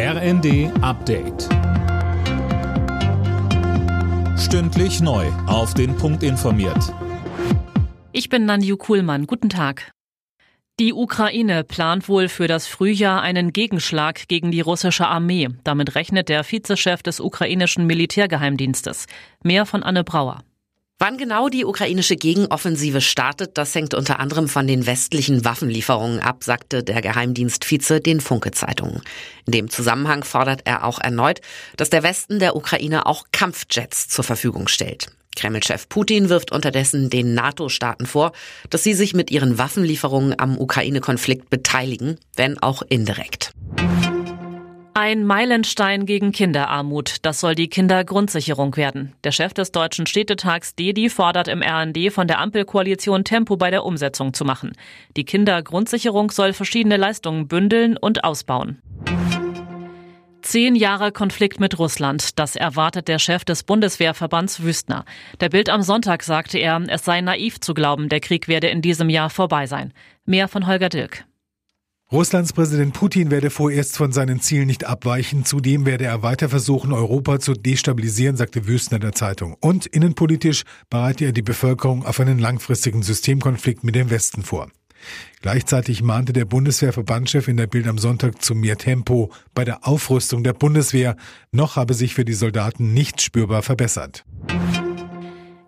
RND Update. Stündlich neu. Auf den Punkt informiert. Ich bin Nanju Kuhlmann. Guten Tag. Die Ukraine plant wohl für das Frühjahr einen Gegenschlag gegen die russische Armee. Damit rechnet der Vizechef des ukrainischen Militärgeheimdienstes. Mehr von Anne Brauer. Wann genau die ukrainische Gegenoffensive startet, das hängt unter anderem von den westlichen Waffenlieferungen ab, sagte der Geheimdienstvize den Funke-Zeitungen. In dem Zusammenhang fordert er auch erneut, dass der Westen der Ukraine auch Kampfjets zur Verfügung stellt. Kreml-Chef Putin wirft unterdessen den NATO-Staaten vor, dass sie sich mit ihren Waffenlieferungen am Ukraine-Konflikt beteiligen, wenn auch indirekt. Ein Meilenstein gegen Kinderarmut. Das soll die Kindergrundsicherung werden. Der Chef des Deutschen Städtetags Dedi fordert im RND von der Ampelkoalition Tempo bei der Umsetzung zu machen. Die Kindergrundsicherung soll verschiedene Leistungen bündeln und ausbauen. Zehn Jahre Konflikt mit Russland, das erwartet der Chef des Bundeswehrverbands Wüstner. Der Bild am Sonntag sagte er, es sei naiv zu glauben, der Krieg werde in diesem Jahr vorbei sein. Mehr von Holger Dilk. Russlands Präsident Putin werde vorerst von seinen Zielen nicht abweichen. Zudem werde er weiter versuchen, Europa zu destabilisieren, sagte Wüstner der Zeitung. Und innenpolitisch bereite er die Bevölkerung auf einen langfristigen Systemkonflikt mit dem Westen vor. Gleichzeitig mahnte der Bundeswehrverbandschef in der Bild am Sonntag zu mehr Tempo bei der Aufrüstung der Bundeswehr. Noch habe sich für die Soldaten nichts spürbar verbessert.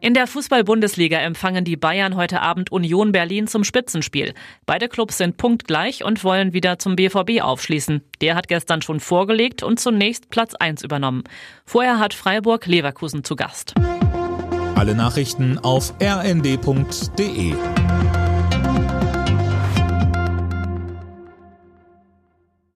In der Fußball-Bundesliga empfangen die Bayern heute Abend Union Berlin zum Spitzenspiel. Beide Clubs sind punktgleich und wollen wieder zum BVB aufschließen. Der hat gestern schon vorgelegt und zunächst Platz 1 übernommen. Vorher hat Freiburg Leverkusen zu Gast. Alle Nachrichten auf rnd.de